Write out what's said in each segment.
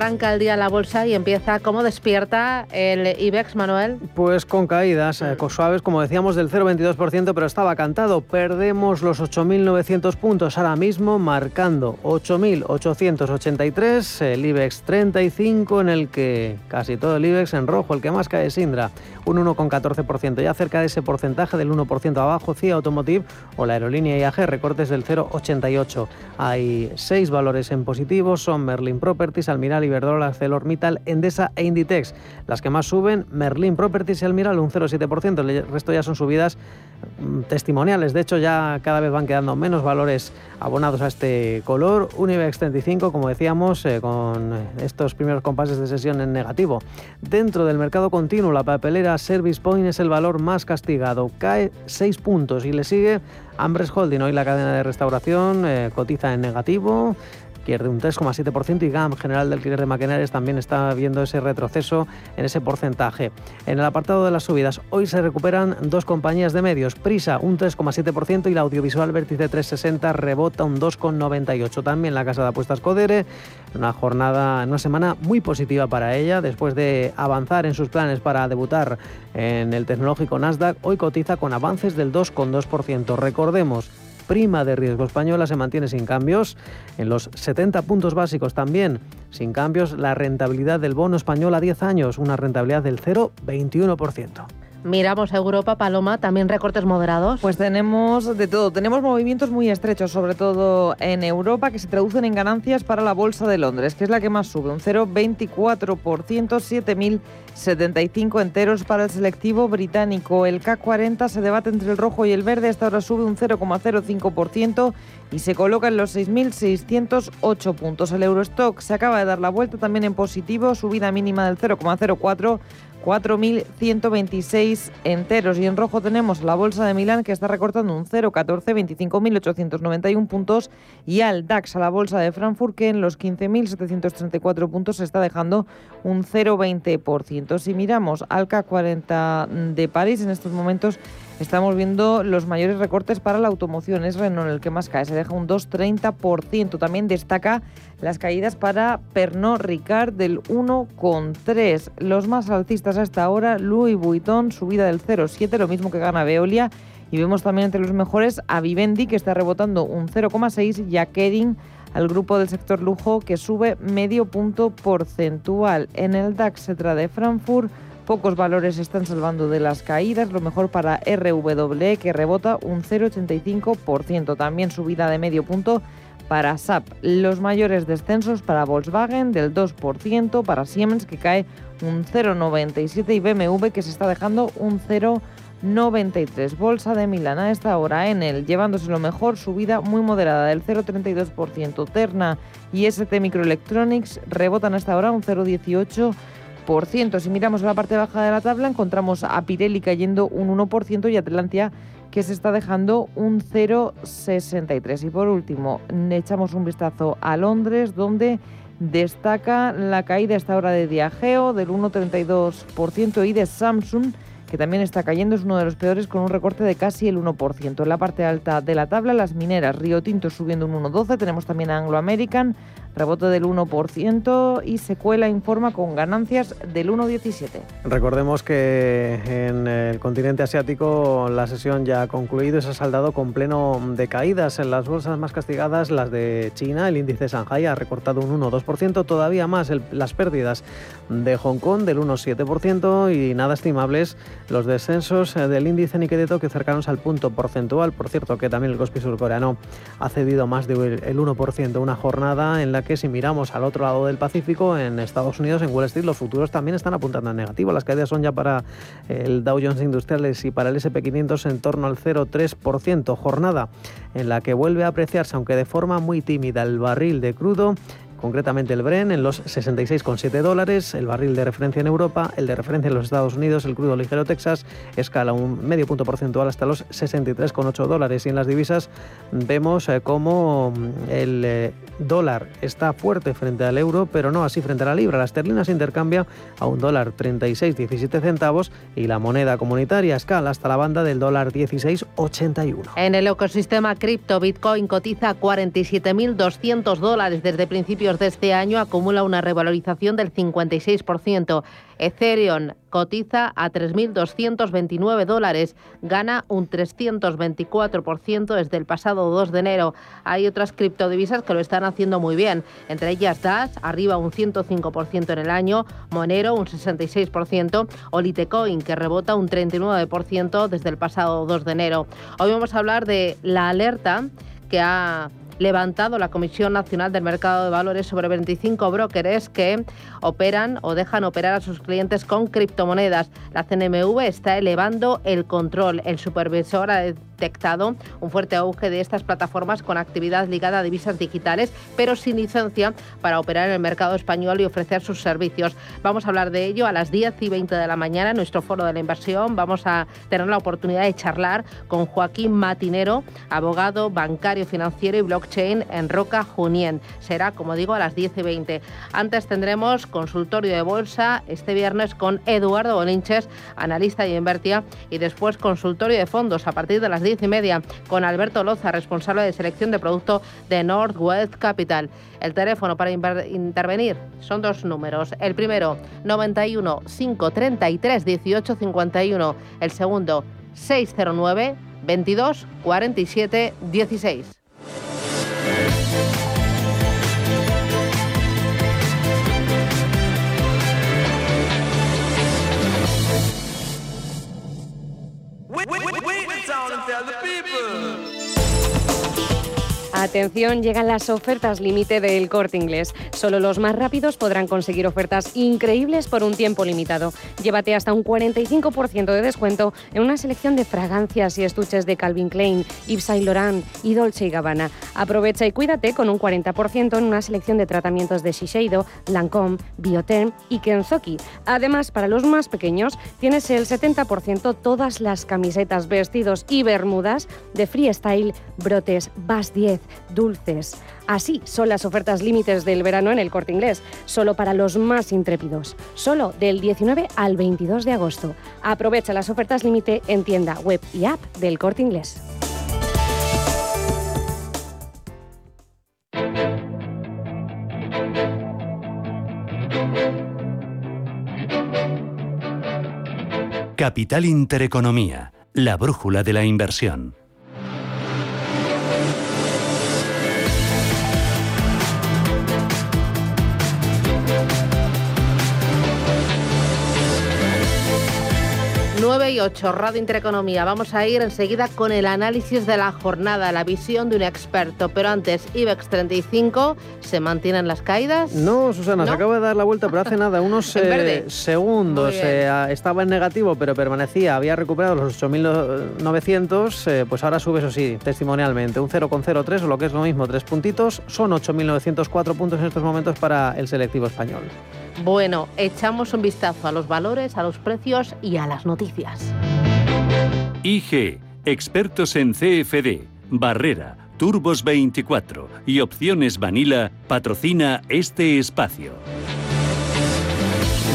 Arranca el día la bolsa y empieza como despierta el IBEX, Manuel. Pues con caídas eh, suaves, como decíamos, del 0,22%, pero estaba cantado. Perdemos los 8.900 puntos ahora mismo, marcando 8.883, el IBEX 35, en el que casi todo el IBEX en rojo, el que más cae es Indra, un 1,14%, ya cerca de ese porcentaje del 1% abajo, CIA Automotive o la aerolínea IAG, recortes del 0,88. Hay seis valores en positivo, son Merlin Properties, Almiral Iberdrola, ArcelorMittal, Endesa e Inditex. Las que más suben, Merlin Properties y Almiral un 0,7%. El resto ya son subidas mm, testimoniales. De hecho, ya cada vez van quedando menos valores abonados a este color. Univex 35, como decíamos, eh, con estos primeros compases de sesión en negativo. Dentro del mercado continuo, la papelera Service Point es el valor más castigado. Cae 6 puntos y le sigue Ambres Holding. Hoy la cadena de restauración eh, cotiza en negativo pierde un 3,7% y GAM, General del Alquiler de Maquinarias, también está viendo ese retroceso en ese porcentaje. En el apartado de las subidas, hoy se recuperan dos compañías de medios, Prisa un 3,7% y la Audiovisual Vértice 360 rebota un 2,98%. También la Casa de Apuestas Codere, una jornada, una semana muy positiva para ella, después de avanzar en sus planes para debutar en el tecnológico Nasdaq, hoy cotiza con avances del 2,2%. Recordemos, prima de riesgo española se mantiene sin cambios. En los 70 puntos básicos también sin cambios la rentabilidad del bono español a 10 años, una rentabilidad del 0,21%. Miramos a Europa, Paloma, también recortes moderados. Pues tenemos de todo, tenemos movimientos muy estrechos, sobre todo en Europa, que se traducen en ganancias para la Bolsa de Londres, que es la que más sube, un 0,24%, 7.075 enteros para el selectivo británico. El K40 se debate entre el rojo y el verde, esta hora sube un 0,05% y se coloca en los 6.608 puntos. El Eurostock se acaba de dar la vuelta también en positivo, subida mínima del 0,04 4.126 enteros. Y en rojo tenemos la bolsa de Milán que está recortando un 0,14, 25.891 puntos. Y al DAX, a la bolsa de Frankfurt, que en los 15.734 puntos se está dejando un 0,20%. Si miramos al K40 de París, en estos momentos estamos viendo los mayores recortes para la automoción. Es Renault el que más cae, se deja un 2,30%. También destaca las caídas para Pernod Ricard del 1,3%. Los más alcistas hasta ahora, Louis Vuitton, subida del 0,7%, lo mismo que gana Veolia. Y vemos también entre los mejores a Vivendi, que está rebotando un 0,6%, y a Kering, al grupo del sector lujo, que sube medio punto porcentual. En el DAX se de Frankfurt Pocos valores están salvando de las caídas, lo mejor para RWE que rebota un 0,85%, también subida de medio punto para SAP. Los mayores descensos para Volkswagen del 2%, para Siemens que cae un 0,97% y BMW que se está dejando un 0,93%. Bolsa de Milán a esta hora en el llevándose lo mejor, subida muy moderada del 0,32%. Terna y ST Microelectronics rebotan hasta ahora un 0,18%. Si miramos la parte baja de la tabla, encontramos a Pirelli cayendo un 1% y Atlantia que se está dejando un 0,63. Y por último, echamos un vistazo a Londres, donde destaca la caída a esta hora de Diageo del 1,32% y de Samsung que también está cayendo, es uno de los peores con un recorte de casi el 1%. En la parte alta de la tabla, las mineras, Río Tinto subiendo un 1,12, tenemos también a Anglo American, rebote del 1% y Secuela informa con ganancias del 1,17. Recordemos que en el continente asiático la sesión ya ha concluido y se ha saldado con pleno de caídas. En las bolsas más castigadas, las de China, el índice Shanghai ha recortado un 1,2%, todavía más las pérdidas de Hong Kong del 1,7% y nada estimables los descensos eh, del índice Nikkei de Tokio cercanos al punto porcentual. Por cierto, que también el Kospi surcoreano ha cedido más del 1%. Una jornada en la que, si miramos al otro lado del Pacífico, en Estados Unidos, en Wall Street, los futuros también están apuntando en negativo. Las caídas son ya para el Dow Jones Industriales y para el SP500 en torno al 0,3%. Jornada en la que vuelve a apreciarse, aunque de forma muy tímida, el barril de crudo concretamente el Bren en los 66,7 dólares, el barril de referencia en Europa, el de referencia en los Estados Unidos, el crudo ligero Texas, escala un medio punto porcentual hasta los 63,8 dólares. Y en las divisas vemos eh, cómo mm, el eh, dólar está fuerte frente al euro, pero no así frente a la libra. La esterlina intercambia a un dólar 36,17 centavos y la moneda comunitaria escala hasta la banda del dólar 16,81. En el ecosistema cripto, Bitcoin cotiza 47.200 dólares desde principios de este año, acumula una revalorización del 56%. Ethereum cotiza a 3.229 dólares, gana un 324% desde el pasado 2 de enero. Hay otras criptodivisas que lo están haciendo muy bien, entre ellas Dash, arriba un 105% en el año, Monero un 66%, o Litecoin, que rebota un 39% desde el pasado 2 de enero. Hoy vamos a hablar de la alerta que ha levantado la Comisión Nacional del Mercado de Valores sobre 25 brokers que operan o dejan operar a sus clientes con criptomonedas. La CNMV está elevando el control. El supervisor ha detectado un fuerte auge de estas plataformas con actividad ligada a divisas digitales, pero sin licencia para operar en el mercado español y ofrecer sus servicios. Vamos a hablar de ello a las 10 y 20 de la mañana en nuestro foro de la inversión. Vamos a tener la oportunidad de charlar con Joaquín Matinero, abogado, bancario, financiero y blockchain en Roca Junien. Será, como digo, a las 10 y 20. Antes tendremos consultorio de bolsa este viernes con Eduardo Bolinches, analista y invertía, y después consultorio de fondos a partir de las 10 y media con Alberto Loza, responsable de selección de producto de Northwest Capital. El teléfono para intervenir son dos números. El primero, 91 533 18 51. El segundo, 609 22 47 16. Atención, llegan las ofertas límite del corte inglés. Solo los más rápidos podrán conseguir ofertas increíbles por un tiempo limitado. Llévate hasta un 45% de descuento en una selección de fragancias y estuches de Calvin Klein, Yves Saint Laurent y Dolce Gabbana. Aprovecha y cuídate con un 40% en una selección de tratamientos de Shiseido, Lancôme, Bioterm y Kenzoki. Además, para los más pequeños, tienes el 70% todas las camisetas, vestidos y bermudas de Freestyle, Brotes, Bass 10, dulces. Así son las ofertas límites del verano en el corte inglés, solo para los más intrépidos, solo del 19 al 22 de agosto. Aprovecha las ofertas límite en tienda web y app del corte inglés. Capital Intereconomía, la brújula de la inversión. 9 y 8, Radio Intereconomía. Vamos a ir enseguida con el análisis de la jornada, la visión de un experto. Pero antes, IBEX 35, ¿se mantienen las caídas? No, Susana, se acaba de dar la vuelta, pero hace nada, unos eh, segundos. Eh, estaba en negativo, pero permanecía, había recuperado los 8.900, eh, pues ahora sube, eso sí, testimonialmente, un 0,03 o lo que es lo mismo, tres puntitos. Son 8.904 puntos en estos momentos para el selectivo español. Bueno, echamos un vistazo a los valores, a los precios y a las noticias. IG, expertos en CFD, Barrera, Turbos 24 y Opciones Vanilla, patrocina este espacio.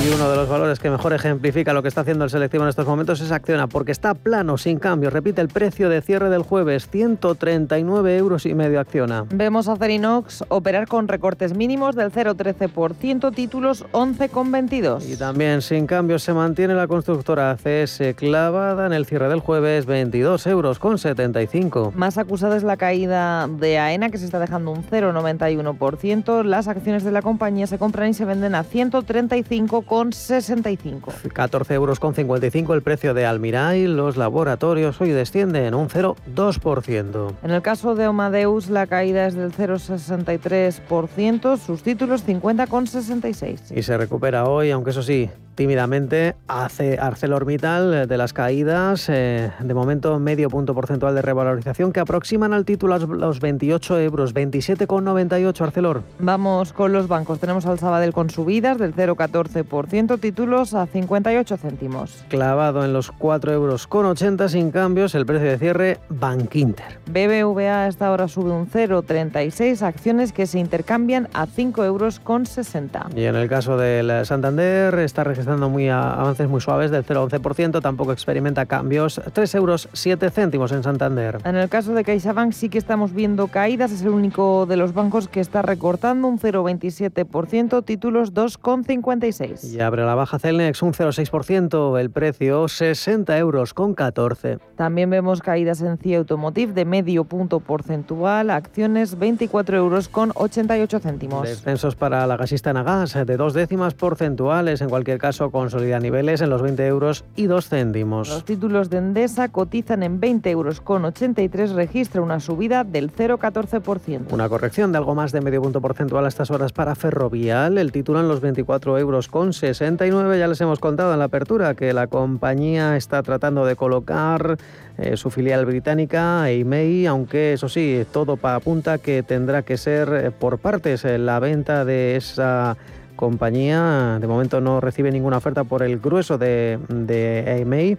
Y uno de los valores que mejor ejemplifica lo que está haciendo el selectivo en estos momentos es Acciona, porque está plano, sin cambios. Repite el precio de cierre del jueves, 139 euros y medio Acciona. Vemos a Cerinox operar con recortes mínimos del 0,13%, títulos 11,22. Y también sin cambios se mantiene la constructora CS clavada en el cierre del jueves, 22 euros con 75. Más acusada es la caída de AENA, que se está dejando un 0,91%. Las acciones de la compañía se compran y se venden a 135,5 14,65. 14,55 euros con 55 el precio de Almiray. Los laboratorios hoy descienden un 0,2%. En el caso de Omadeus, la caída es del 0,63%, sus títulos 50,66. Y se recupera hoy, aunque eso sí, tímidamente hace ArcelorMittal de las caídas, de momento medio punto porcentual de revalorización que aproximan al título los 28 euros, 27,98 Arcelor. Vamos con los bancos, tenemos al Sabadell con subidas del 0,14%, títulos a 58 céntimos. Clavado en los 4 euros con 80 sin cambios el precio de cierre Bankinter. BBVA a esta hora sube un 0,36, acciones que se intercambian a 5 euros con 60. Y en el caso del Santander está registrando muy avances muy suaves del 0,11%, tampoco experimenta cambios, 3 euros 7 céntimos en Santander. En el caso de CaixaBank sí que estamos viendo caídas, es el único de los bancos que está recortando un 0,27%, títulos 2,56. Y abre la baja Celnex un 0,6%, el precio 60 euros con 14. También vemos caídas en CIA Automotive de medio punto porcentual, acciones 24 euros con 88 céntimos. Descensos para la gasista Nagas de dos décimas porcentuales, en cualquier caso consolida niveles en los 20 euros y 2 céntimos. Los títulos de Endesa cotizan en 20 euros con 83, registra una subida del 0,14%. Una corrección de algo más de medio punto porcentual a estas horas para Ferrovial, el título en los 24 euros con 69, ya les hemos contado en la apertura que la compañía está tratando de colocar eh, su filial británica, EIMEI, aunque eso sí, todo apunta que tendrá que ser eh, por partes eh, la venta de esa compañía. De momento no recibe ninguna oferta por el grueso de, de EIMEI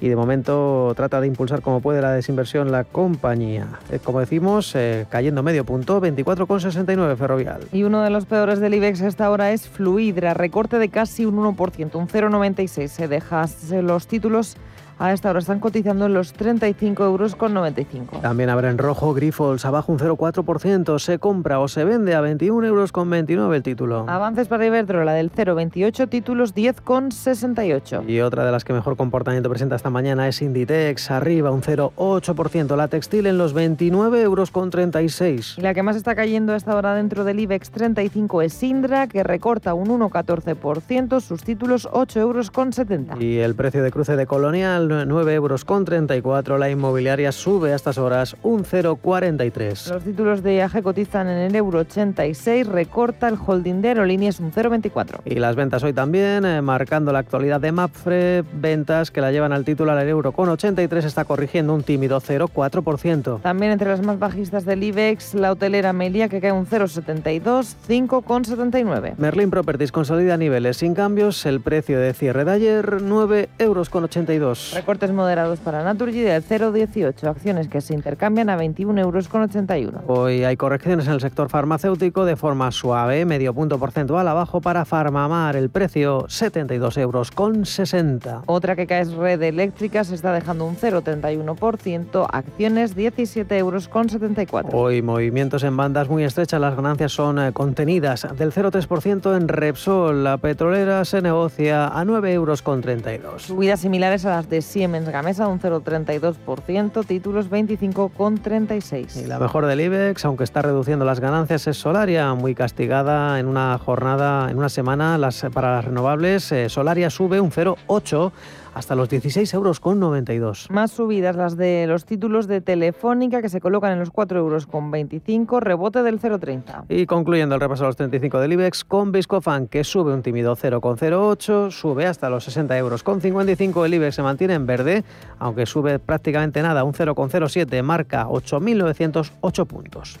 y de momento trata de impulsar como puede la desinversión la compañía. como decimos, cayendo medio punto, 24,69 ferrovial. Y uno de los peores del IBEX esta ahora es Fluidra, recorte de casi un 1%, un 0,96. Se deja los títulos a esta hora están cotizando en los 35 euros con 95. También habrá en rojo Grifols, abajo un 0,4%. Se compra o se vende a 21 euros con 29 el título. Avances para Iberdrola del 0,28, títulos 10 con 68. Y otra de las que mejor comportamiento presenta esta mañana es Inditex, arriba un 0,8%. La textil en los 29 euros con 36. Y la que más está cayendo a esta hora dentro del IBEX 35 es Indra, que recorta un 1,14%, sus títulos 8 euros con 70. Y el precio de cruce de Colonial 9 euros con 34. La inmobiliaria sube a estas horas un 0,43. Los títulos de IAG cotizan en el euro 86, recorta el holding de aerolíneas un 0,24. Y las ventas hoy también, eh, marcando la actualidad de Mapfre, ventas que la llevan al título al euro con 83, está corrigiendo un tímido 0,4%. También entre las más bajistas del IBEX, la hotelera Melia que cae un 0,72, 5,79. Merlin Properties consolida niveles sin cambios, el precio de cierre de ayer 9 euros con 82. Recortes moderados para Naturgy del 0,18, acciones que se intercambian a 21,81 euros. Hoy hay correcciones en el sector farmacéutico de forma suave, medio punto porcentual abajo para Farmamar, el precio 72 euros con 60. Otra que cae es Red Eléctrica, se está dejando un 0,31%, acciones 17 euros con 74. Hoy movimientos en bandas muy estrechas, las ganancias son eh, contenidas del 0,3% en Repsol, la petrolera se negocia a 9 euros con 32. Subidas similares a las de Siemens Gamesa un 0,32%, títulos 25,36. Y la mejor del IBEX, aunque está reduciendo las ganancias, es Solaria, muy castigada en una jornada, en una semana las, para las renovables. Eh, Solaria sube un 0,8 hasta los 16 euros con 92. Más subidas las de los títulos de Telefónica que se colocan en los 4 euros con 25, rebote del 0,30. Y concluyendo el repaso a los 35 del IBEX con Viscofan que sube un tímido 0,08, sube hasta los 60 euros con 55, el IBEX se mantiene en verde, aunque sube prácticamente nada, un 0,07, marca 8.908 puntos.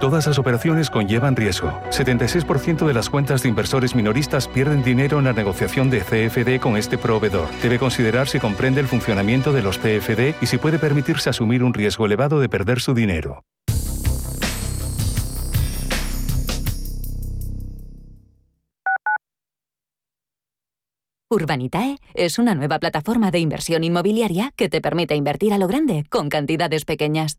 Todas las operaciones conllevan riesgo. 76% de las cuentas de inversores minoristas pierden dinero en la negociación de CFD con este proveedor. Debe considerar si comprende el funcionamiento de los CFD y si puede permitirse asumir un riesgo elevado de perder su dinero. Urbanitae es una nueva plataforma de inversión inmobiliaria que te permite invertir a lo grande con cantidades pequeñas.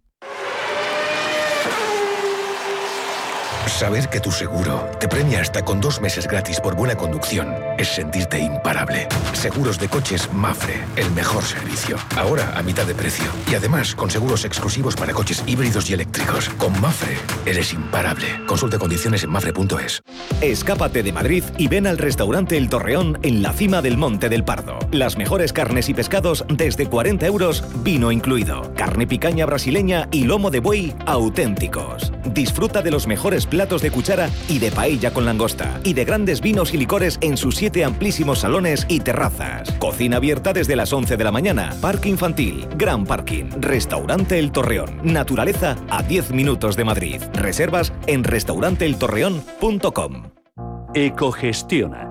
Saber que tu seguro te premia hasta con dos meses gratis por buena conducción es sentirte imparable. Seguros de coches Mafre, el mejor servicio. Ahora a mitad de precio. Y además con seguros exclusivos para coches híbridos y eléctricos. Con Mafre eres imparable. Consulta condiciones en mafre.es. Escápate de Madrid y ven al restaurante El Torreón en la cima del Monte del Pardo. Las mejores carnes y pescados desde 40 euros, vino incluido. Carne picaña brasileña y lomo de buey auténticos. Disfruta de los mejores platos de cuchara y de paella con langosta, y de grandes vinos y licores en sus siete amplísimos salones y terrazas. Cocina abierta desde las 11 de la mañana, parque infantil, gran parking, restaurante El Torreón, naturaleza a 10 minutos de Madrid. Reservas en restauranteeltorreón.com. Ecogestiona,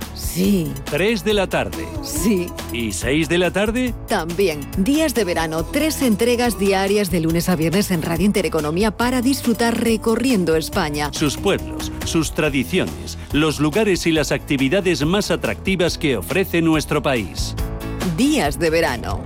Sí. 3 de la tarde. Sí. ¿Y 6 de la tarde? También. Días de verano, tres entregas diarias de lunes a viernes en Radio Intereconomía para disfrutar recorriendo España. Sus pueblos, sus tradiciones, los lugares y las actividades más atractivas que ofrece nuestro país. Días de verano.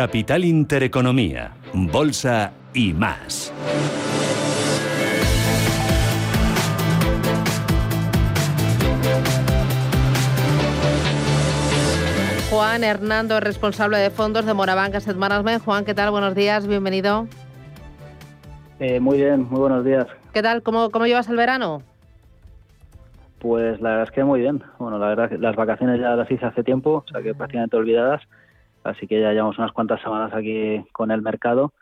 Capital Intereconomía, Bolsa y más. Juan Hernando es responsable de fondos de Morabank Asset Management. Juan, ¿qué tal? Buenos días, bienvenido. Eh, muy bien, muy buenos días. ¿Qué tal? ¿Cómo, ¿Cómo llevas el verano? Pues la verdad es que muy bien. Bueno, la verdad que las vacaciones ya las hice hace tiempo, o sea que prácticamente olvidadas. Así que ya llevamos unas cuantas semanas aquí con el mercado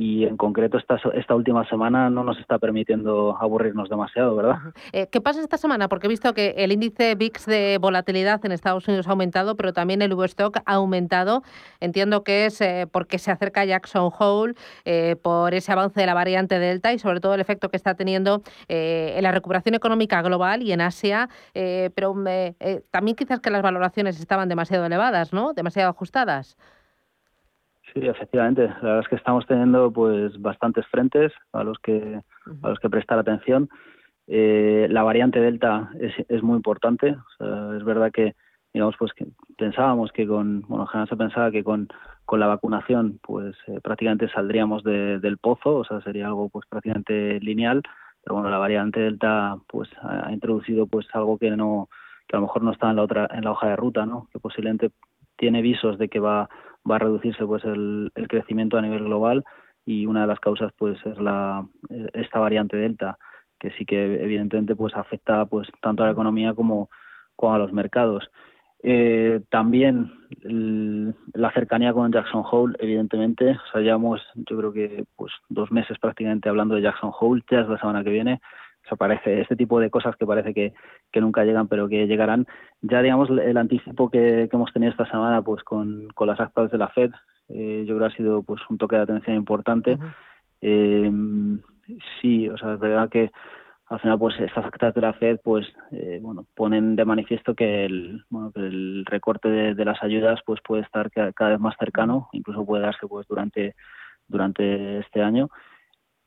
y en concreto esta, esta última semana no nos está permitiendo aburrirnos demasiado, ¿verdad? Eh, ¿Qué pasa esta semana? Porque he visto que el índice VIX de volatilidad en Estados Unidos ha aumentado, pero también el Stock ha aumentado. Entiendo que es eh, porque se acerca Jackson Hole, eh, por ese avance de la variante Delta y sobre todo el efecto que está teniendo en la recuperación económica global y en Asia, pero también quizás que las valoraciones estaban demasiado elevadas, ¿no? Demasiado ajustadas. Sí, efectivamente. La verdad es que estamos teniendo pues bastantes frentes a los que a los que prestar atención. Eh, la variante delta es, es muy importante. es verdad que digamos pues que pensábamos que con bueno, en general se pensaba que con con la vacunación pues eh, prácticamente saldríamos del pozo, o sea sería algo pues prácticamente lineal. Pero bueno, la variante delta pues ha introducido pues algo que no que a lo mejor no está en la otra en la hoja de ruta, ¿no? Que posiblemente tiene visos de que va va a reducirse pues el, crecimiento a nivel global y una de las causas pues es la esta variante delta que sí que evidentemente pues afecta pues tanto a la economía como, como a los mercados. Eh, también la cercanía con Jackson Hole evidentemente o sea llevamos yo creo que pues dos meses prácticamente hablando de Jackson Hole ya es la semana que viene parece este tipo de cosas que parece que, que nunca llegan, pero que llegarán. Ya, digamos, el anticipo que, hemos tenido esta semana pues con, con las actas de la FED, eh, yo creo que ha sido pues un toque de atención importante. eh, sí, o sea, es verdad que al final pues estas actas de la Fed pues eh, bueno ponen de manifiesto que el bueno que el recorte de, de, las ayudas pues puede estar cada vez más cercano incluso puede darse pues durante durante este año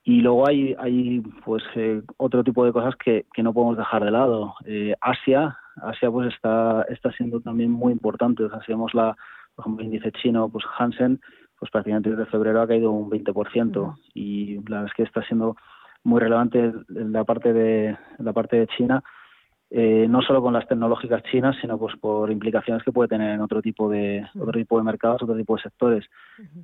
y luego hay, hay pues eh, otro tipo de cosas que, que no podemos dejar de lado. Eh, Asia, Asia pues está, está siendo también muy importante. O sea, si vemos la, por ejemplo, el índice chino, pues Hansen, pues prácticamente desde febrero ha caído un 20%. Y la verdad es que está siendo muy relevante en la parte de, la parte de China eh, no solo con las tecnológicas chinas, sino pues por implicaciones que puede tener en otro tipo de otro tipo de mercados, otro tipo de sectores.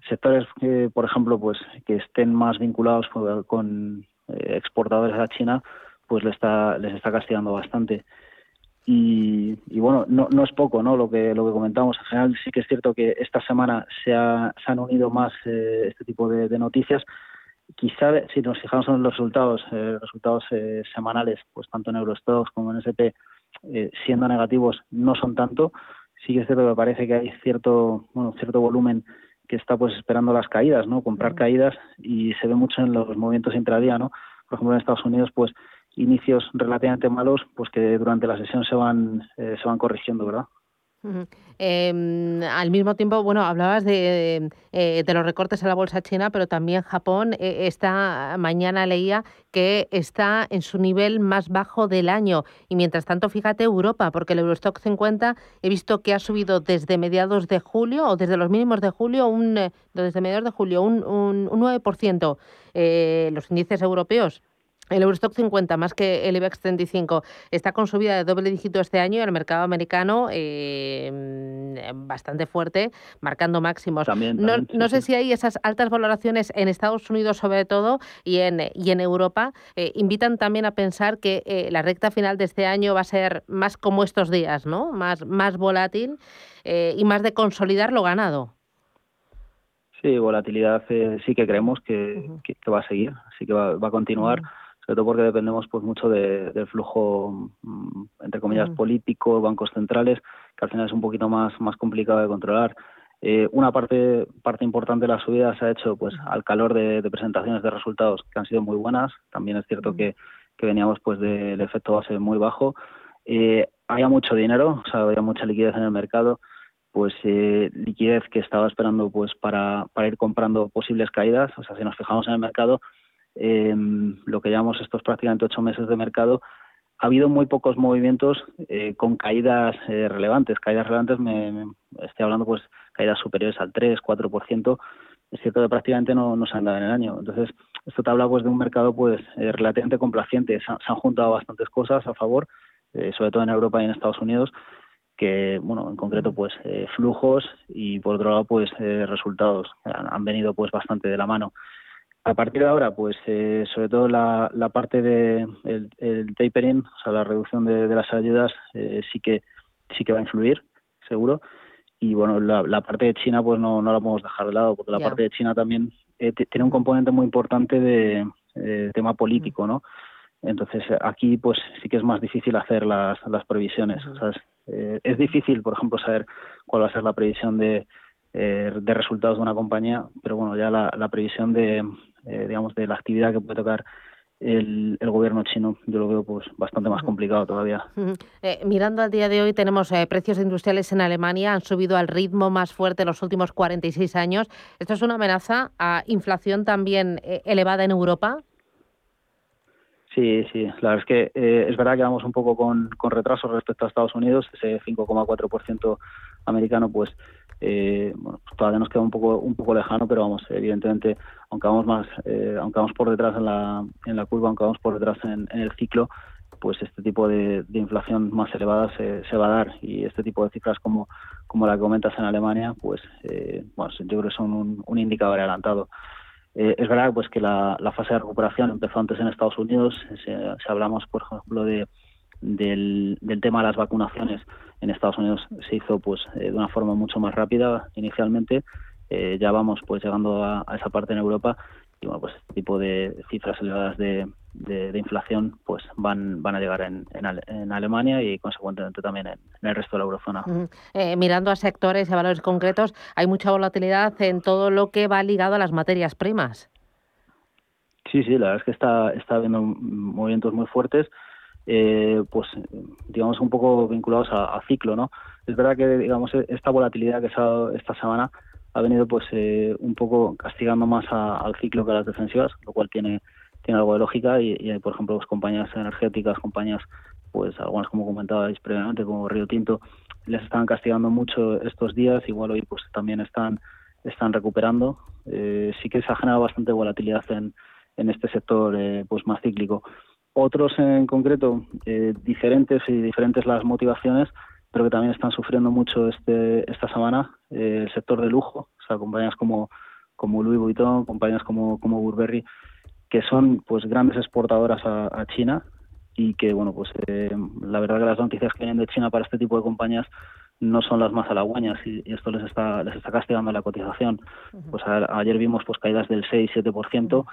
Sectores que, por ejemplo, pues que estén más vinculados con, eh, exportadores a China, pues les está les está castigando bastante. y, bueno, no, no, es poco ¿no? Lo, que, lo que comentamos. En general sí que es cierto que esta semana se, se han unido más eh, este tipo de, noticias. Quizá si nos fijamos en los resultados, eh, resultados eh, semanales, pues tanto en Eurostox como en SP, siendo negativos, no son tanto. Sí que es cierto que parece que hay cierto, bueno, cierto volumen que está pues esperando las caídas, ¿no? Comprar caídas y se ve mucho en los movimientos intradía, ¿no? Por ejemplo, en Estados Unidos, pues inicios relativamente malos, pues que durante la sesión se van, eh, se van corrigiendo, ¿verdad? Em, al mismo tiempo, bueno, hablabas de, eh, de, los recortes en la bolsa china, pero también Japón, eh, esta mañana leía que está en su nivel más bajo del año. Y mientras tanto, fíjate Europa, porque el Eurostock 50 he visto que ha subido desde mediados de julio o desde los mínimos de julio, un, desde mediados de julio, un, un, un 9%. los índices europeos el Eurostock 50, más que el IBEX 35, está con subida de doble dígito este año y el mercado americano eh, bastante fuerte, marcando máximos. no, sé si hay esas altas valoraciones en Estados Unidos sobre todo y en, y en Europa. Eh, invitan también a pensar que eh, la recta final de este año va a ser más como estos días, ¿no? más, más volátil y más de consolidar lo ganado. Sí, volatilidad sí que creemos que, va a seguir, sí que va, a continuar sobre todo porque dependemos pues mucho del flujo, mm, entre comillas, político, bancos centrales, que al final es un poquito más, más complicado de controlar. Eh, una parte, parte importante de la subida se ha hecho pues al calor de, presentaciones de resultados que han sido muy buenas. También es cierto que, que veníamos pues del efecto base muy bajo. Eh, había mucho dinero, o sea, había mucha liquidez en el mercado, pues eh, liquidez que estaba esperando pues para, para ir comprando posibles caídas. O sea, si nos fijamos en el mercado, eh, lo que llamamos estos prácticamente ocho meses de mercado, ha habido muy pocos movimientos eh, con caídas eh, relevantes. Caídas relevantes, me, estoy hablando pues caídas superiores al 3, 4%. Es cierto que prácticamente no, se han dado en el año. Entonces, esto te habla pues de un mercado pues eh, relativamente complaciente. Se, han juntado bastantes cosas a favor, sobre todo en Europa y en Estados Unidos, que, bueno, en concreto pues flujos y por otro lado pues resultados han, han venido pues bastante de la mano. A partir de ahora, pues eh, sobre todo la, parte de el, tapering, o sea, la reducción de, las ayudas, eh, sí que sí que va a influir, seguro. Y bueno, la, parte de China, pues no, no la podemos dejar de lado, porque la parte de China también eh, tiene un componente muy importante de tema político, ¿no? Entonces aquí, pues sí que es más difícil hacer las, las previsiones. es difícil, por ejemplo, saber cuál va a ser la previsión de, de resultados de una compañía, pero bueno, ya la, la previsión de, eh, digamos, de la actividad que puede tocar el, gobierno chino, yo lo veo pues bastante más complicado todavía. Eh, mirando al día de hoy, tenemos eh, precios industriales en Alemania, han subido al ritmo más fuerte en los últimos 46 años. ¿Esto es una amenaza a inflación también elevada en Europa? Sí, sí, la verdad es que es verdad que vamos un poco con, con retraso respecto a Estados Unidos, ese 5,4% americano, pues eh, bueno, pues todavía nos queda un poco un poco lejano, pero vamos, evidentemente, aunque vamos más, eh, aunque vamos por detrás en la, en la curva, aunque vamos por detrás en, el ciclo, pues este tipo de, inflación más elevada se, se, va a dar y este tipo de cifras como, como la que comentas en Alemania, pues eh, bueno, yo creo que son un, indicador adelantado. Eh, es verdad pues que la, fase de recuperación empezó antes en Estados Unidos, si hablamos por ejemplo de, del, del tema de las vacunaciones, en Estados Unidos se hizo pues eh, de una forma mucho más rápida inicialmente. Eh, ya vamos pues llegando a, esa parte en Europa y bueno pues este tipo de cifras elevadas de, de, inflación pues van van a llegar en, en, Alemania y consecuentemente también en, el resto de la eurozona. Eh, mirando a sectores y a valores concretos, hay mucha volatilidad en todo lo que va ligado a las materias primas. Sí, sí, la verdad es que está está habiendo movimientos muy fuertes eh, pues digamos un poco vinculados a, ciclo, ¿no? Es verdad que digamos esta volatilidad que ha dado esta semana ha venido pues eh, un poco castigando más al ciclo que a las defensivas, lo cual tiene tiene algo de lógica y, y por ejemplo, pues, compañías energéticas, compañías pues algunas como comentabais previamente como Río Tinto les están castigando mucho estos días, igual hoy pues también están están recuperando. Eh, sí que se ha generado bastante volatilidad en, en este sector pues más cíclico. Otros en concreto, eh, diferentes y diferentes las motivaciones, pero que también están sufriendo mucho este, esta semana, eh, el sector de lujo, o sea, compañías como, como Louis Vuitton, compañías como, como Burberry, que son pues grandes exportadoras a, China y que, bueno, pues eh, la verdad que las noticias que vienen de China para este tipo de compañías no son las más halagüeñas y, esto les está les está castigando la cotización. Pues ayer vimos pues caídas del 6-7%.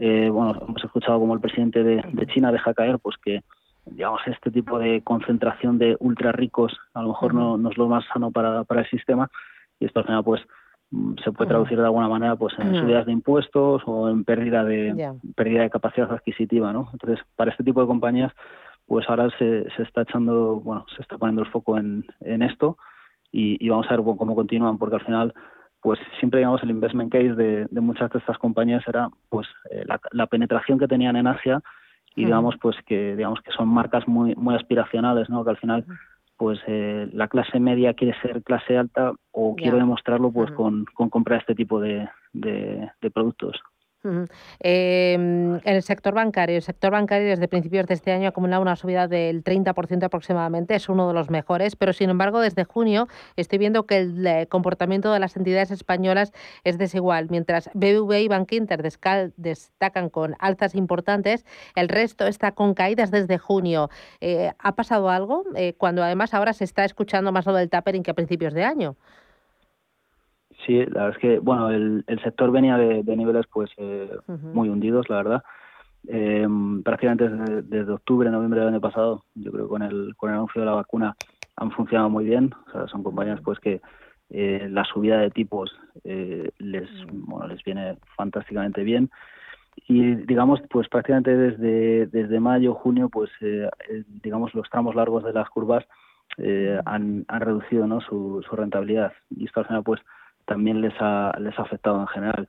Eh, bueno, hemos escuchado como el presidente de, China deja caer pues que digamos este tipo de concentración de ultra ricos a lo mejor no, no es lo más sano para, para el sistema. Y esto al final pues mm, se puede traducir de alguna manera pues en subidas de impuestos o en pérdida de pérdida de capacidad adquisitiva no entonces para este tipo de compañías pues ahora se, se está echando, bueno, se está poniendo el foco en, en esto y, vamos a ver cómo continúan, porque al final, pues siempre digamos el investment case de, de muchas de estas compañías era pues eh, la, penetración que tenían en Asia y digamos pues que digamos que son marcas muy muy aspiracionales, ¿no? Que al final pues eh, la clase media quiere ser clase alta o quiere demostrarlo pues con, con comprar este tipo de, de productos. Em, en el sector bancario, el sector bancario desde principios de este año ha acumulado una subida del 30% aproximadamente, es uno de los mejores, pero sin embargo desde junio estoy viendo que el eh, comportamiento de las entidades españolas es desigual. Mientras BBVA y Bankinter destacan con alzas importantes, el resto está con caídas desde junio. Eh, ¿Ha pasado algo? Eh, cuando además ahora se está escuchando más lo del tapering que a principios de año. Sí, la verdad es que bueno, el, el sector venía de, niveles pues eh, muy hundidos, la verdad. Eh, prácticamente desde, desde, octubre, noviembre del año pasado, yo creo que con el, con el anuncio de la vacuna han funcionado muy bien. O sea, son compañías pues que eh, la subida de tipos eh, les bueno les viene fantásticamente bien. Y digamos pues prácticamente desde desde mayo junio pues eh, digamos los tramos largos de las curvas han, han reducido no su, su rentabilidad. Y esto al final pues también les ha, les ha afectado en general.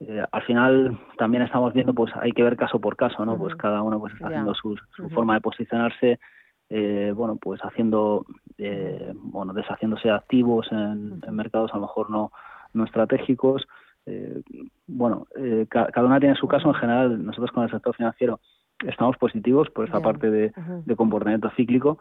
Eh, al final también estamos viendo, pues hay que ver caso por caso, ¿no? Pues cada uno pues está haciendo su, forma de posicionarse, eh, bueno, pues haciendo, eh, bueno, deshaciéndose activos en, mercados a lo mejor no, no estratégicos. bueno, cada una tiene su caso. En general, nosotros con el sector financiero estamos positivos por esa parte de, de comportamiento cíclico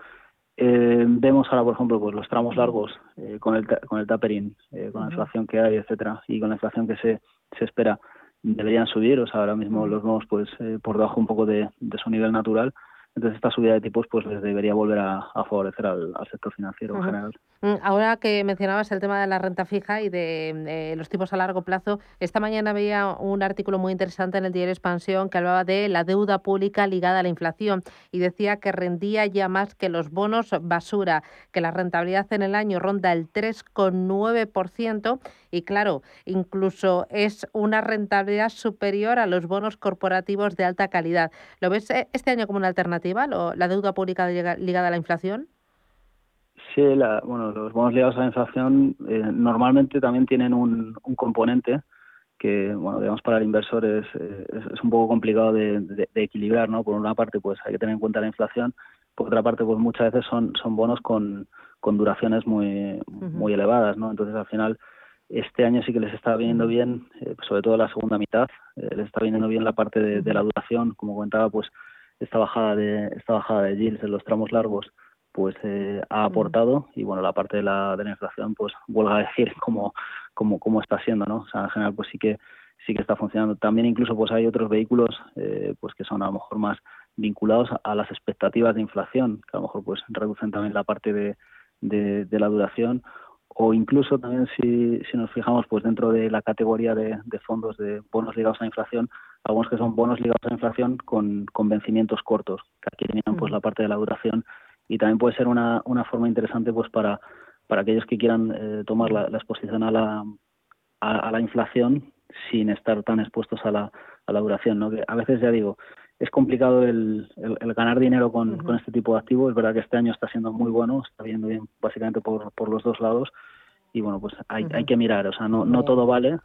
eh, vemos ahora, por ejemplo, pues los tramos largos eh, con el con el tapering, eh, con la inflación que hay, etcétera, y con la inflación que se, se espera, deberían subir. O sea, ahora mismo los vemos pues eh, por debajo un poco de, de su nivel natural entonces esta subida de tipos pues les debería volver a, favorecer al, sector financiero en general. Mm, ahora que mencionabas el tema de la renta fija y de eh, los tipos a largo plazo, esta mañana veía un artículo muy interesante en el diario Expansión que hablaba de la deuda pública ligada a la inflación y decía que rendía ya más que los bonos basura, que la rentabilidad en el año ronda el 3,9% y claro, incluso es una rentabilidad superior a los bonos corporativos de alta calidad. ¿Lo ves eh, este año como una alternativa, la deuda pública ligada a la inflación? Sí, bueno, los bonos ligados a la inflación eh, normalmente también tienen un, componente que, bueno, digamos, para el inversor es, es, un poco complicado de, equilibrar, ¿no? Por una parte, pues hay que tener en cuenta la inflación, por otra parte, pues muchas veces son, son bonos con, con duraciones muy, muy elevadas, ¿no? Entonces, al final, este año sí que les está viniendo bien, eh, sobre todo la segunda mitad, eh, les está viniendo bien la parte de, la duración, como comentaba, pues esta bajada de esta bajada de yields en los tramos largos pues eh, ha aportado y bueno la parte de la, de la inflación pues vuelvo a decir cómo, cómo, cómo está siendo no o sea en general pues sí que sí que está funcionando. También incluso pues hay otros vehículos pues que son a lo mejor más vinculados a, las expectativas de inflación que a lo mejor pues reducen también la parte de, de la duración o incluso también si, si nos fijamos pues dentro de la categoría de, fondos de bonos ligados a la inflación, algunos que son bonos ligados a la inflación con, con vencimientos cortos, que aquí tenían pues la parte de la duración y también puede ser una, una forma interesante pues para, para aquellos que quieran eh, tomar la, exposición a la, a, la inflación sin estar tan expuestos a la, a la duración, ¿no? que a veces ya digo, es complicado el, el, ganar dinero con, con, este tipo de activos. Es verdad que este año está siendo muy bueno, está viendo bien básicamente por, por los dos lados. Y bueno, pues hay, hay que mirar, o sea, no, no todo vale,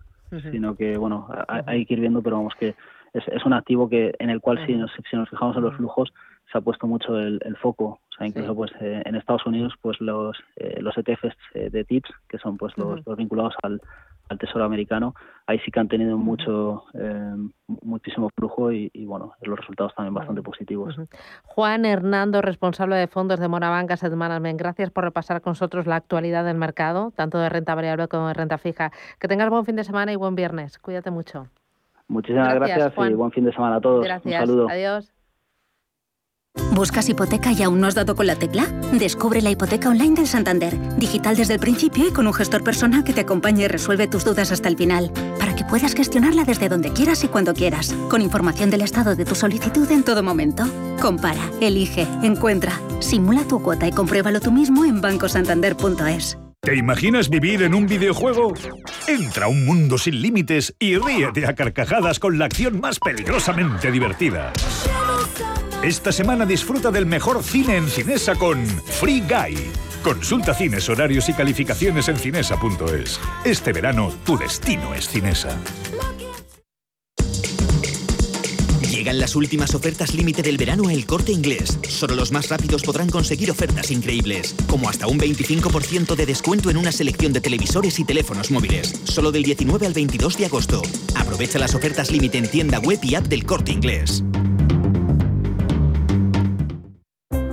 sino que bueno, hay, que ir viendo, pero vamos que es, es un activo que en el cual si nos, si nos fijamos en los flujos se ha puesto mucho el, el foco. O sea, incluso pues eh, en Estados Unidos pues los, eh, los ETFs eh, de TIPS, que son pues los, los vinculados al, al Tesoro americano, ahí sí que han tenido mucho, eh, muchísimo flujo y, bueno, los resultados también bastante positivos. Juan Hernando, responsable de fondos de Morabanca Asset Management, gracias por repasar con nosotros la actualidad del mercado, tanto de renta variable como de renta fija. Que tengas buen fin de semana y buen viernes. Cuídate mucho. Muchísimas gracias, y buen fin de semana a todos. Gracias. Un saludo. Adiós. ¿Buscas hipoteca y aún no has dado con la tecla? Descubre la hipoteca online del Santander, digital desde el principio y con un gestor personal que te acompañe y resuelve tus dudas hasta el final, para que puedas gestionarla desde donde quieras y cuando quieras, con información del estado de tu solicitud en todo momento. Compara, elige, encuentra, simula tu cuota y compruébalo tú mismo en bancosantander.es. ¿Te imaginas vivir en un videojuego? Entra a un mundo sin límites y ríete a carcajadas con la acción más peligrosamente divertida. Esta semana disfruta del mejor cine en Cinesa con Free Guy. Consulta cines, horarios y calificaciones en cinesa.es. Este verano tu destino es Cinesa. Llegan las últimas ofertas límite del verano a El Corte Inglés. Solo los más rápidos podrán conseguir ofertas increíbles, como hasta un 25% de descuento en una selección de televisores y teléfonos móviles. Solo del 19 al 22 de agosto. Aprovecha las ofertas límite en tienda web y app del Corte Inglés.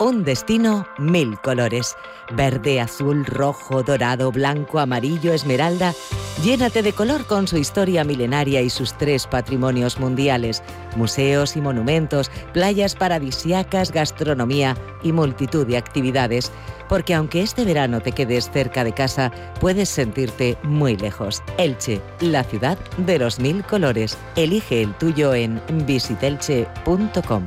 un destino mil colores. Verde, azul, rojo, dorado, blanco, amarillo, esmeralda. Llénate de color con su historia milenaria y sus tres patrimonios mundiales. Museos y monumentos, playas paradisiacas, gastronomía y multitud de actividades. Porque aunque este verano te quedes cerca de casa, puedes sentirte muy lejos. Elche, la ciudad de los mil colores. Elige el tuyo en visitelche.com.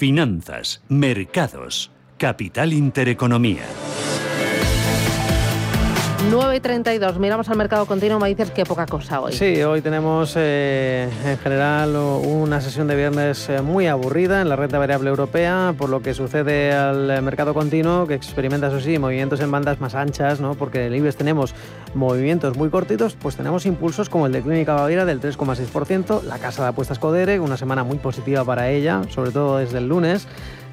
Finanzas, mercados, capital intereconomía. 9.32, miramos al mercado continuo, me dices que poca cosa hoy. Sí, hoy tenemos eh, en general una sesión de viernes eh, muy aburrida en la renta variable europea, por lo que sucede al mercado continuo, que experimenta, eso sí, movimientos en bandas más anchas, ¿no? porque en el IBEX tenemos movimientos muy cortitos, pues tenemos impulsos como el de Clínica Baviera del 3,6%, la casa de apuestas Codere, una semana muy positiva para ella, sobre todo desde el lunes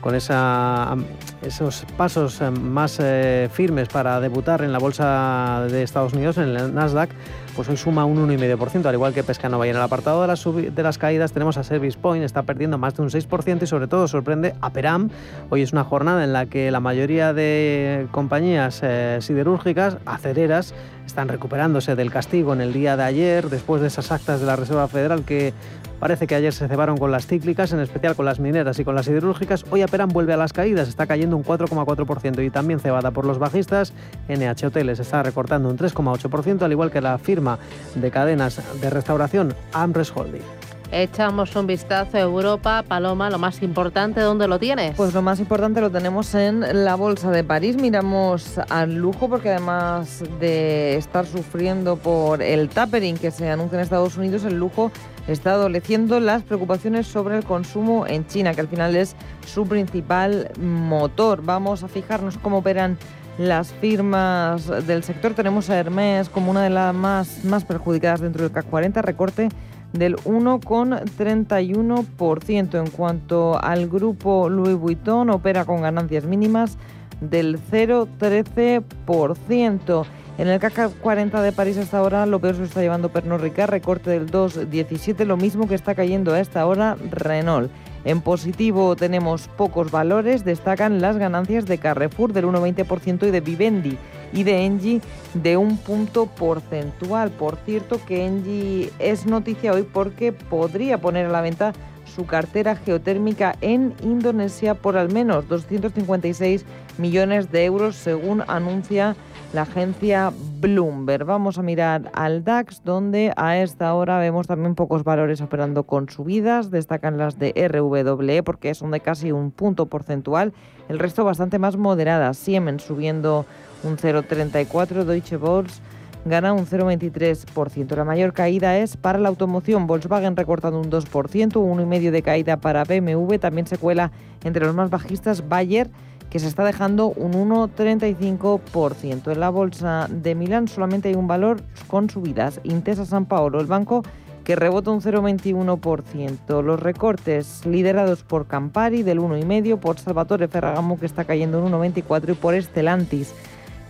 con esa, esos pasos eh, más eh, firmes para debutar en la bolsa de Estados Unidos, en el Nasdaq, pues hoy suma un 1,5%, al igual que Pescanova. Y en el apartado de las, caídas tenemos a Service Point, está perdiendo más de un 6% y sobre todo sorprende a Peram. Hoy es una jornada en la que la mayoría de compañías eh, siderúrgicas, acereras, están recuperándose del castigo en el día de ayer, después de esas actas de la Reserva Federal que Parece que ayer se cebaron con las cíclicas, en especial con las mineras y con las siderúrgicas. Hoy Aperam vuelve a las caídas, está cayendo un 4,4% y también cebada por los bajistas. NH Hoteles está recortando un 3,8%, al igual que la firma de cadenas de restauración Amres Holding. Echamos un vistazo a Europa. Paloma, lo más importante, ¿dónde lo tienes? Pues lo más importante lo tenemos en la Bolsa de París. Miramos al lujo porque además de estar sufriendo por el tapering que se anuncia en Estados Unidos, el lujo está adoleciendo las preocupaciones sobre el consumo en China, que al final es su principal motor. Vamos a fijarnos cómo operan las firmas del sector. Tenemos a Hermes como una de las más, más perjudicadas dentro del CAC 40, recorte del 1,31%. En cuanto al grupo Louis Vuitton, opera con ganancias mínimas del 0,13%. En el CAC 40 de París hasta ahora lo peor se está llevando Pernod Ricard, recorte del 2,17, lo mismo que está cayendo a esta hora Renault. En positivo tenemos pocos valores, destacan las ganancias de Carrefour del 1,20% y de Vivendi y de Engie de un punto porcentual. Por cierto que Engie es noticia hoy porque podría poner a la venta su cartera geotérmica en Indonesia por al menos 256 millones de euros, según anuncia la agencia Bloomberg. Vamos a mirar al DAX, donde a esta hora vemos también pocos valores operando con subidas. Destacan las de RWE porque son de casi un punto porcentual. El resto bastante más moderadas. Siemens subiendo un 0,34, Deutsche Börse gana un 0,23%. La mayor caída es para la automoción, Volkswagen recortando un 2%, un 1,5% de caída para BMW, también se cuela entre los más bajistas Bayer que se está dejando un 1,35%. En la bolsa de Milán solamente hay un valor con subidas. Intesa San Paolo, el banco que rebota un 0,21%. Los recortes liderados por Campari del 1,5%, por Salvatore Ferragamo que está cayendo un 1,24% y por Estelantis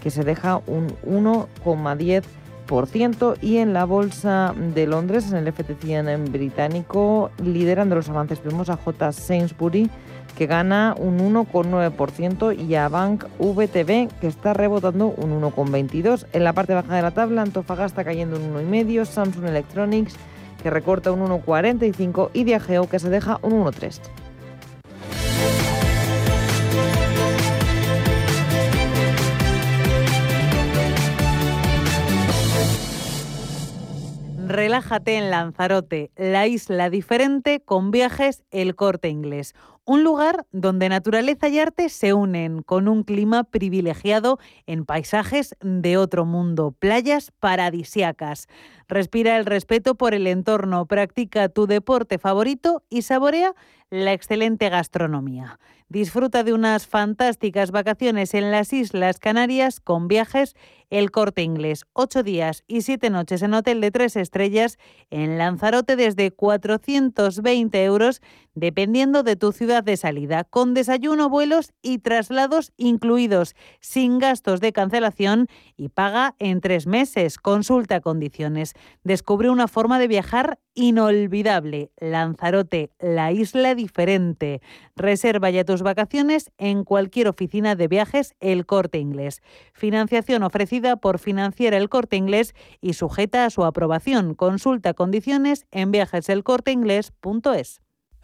que se deja un 1,10%. Y en la bolsa de Londres, en el FT100 británico, liderando los avances, vemos a J. Sainsbury que gana un 1,9% y a Bank VTB que está rebotando un 1,22%. En la parte baja de la tabla, Antofagasta cayendo un 1,5%, Samsung Electronics que recorta un 1,45% y Diageo que se deja un 1,3%. Relájate en Lanzarote, la isla diferente con viajes El Corte Inglés. Un lugar donde naturaleza y arte se unen con un clima privilegiado en paisajes de otro mundo, playas paradisiacas. Respira el respeto por el entorno, practica tu deporte favorito y saborea la excelente gastronomía. Disfruta de unas fantásticas vacaciones en las Islas Canarias con viajes El Corte Inglés. Ocho días y siete noches en hotel de tres estrellas en Lanzarote desde 420 euros dependiendo de tu ciudad de salida, con desayuno, vuelos y traslados incluidos, sin gastos de cancelación y paga en tres meses. Consulta condiciones. Descubre una forma de viajar inolvidable. Lanzarote, la isla diferente. Reserva ya tus vacaciones en cualquier oficina de viajes El Corte Inglés. Financiación ofrecida por Financiera El Corte Inglés y sujeta a su aprobación. Consulta condiciones en viajeselcorteinglés.es.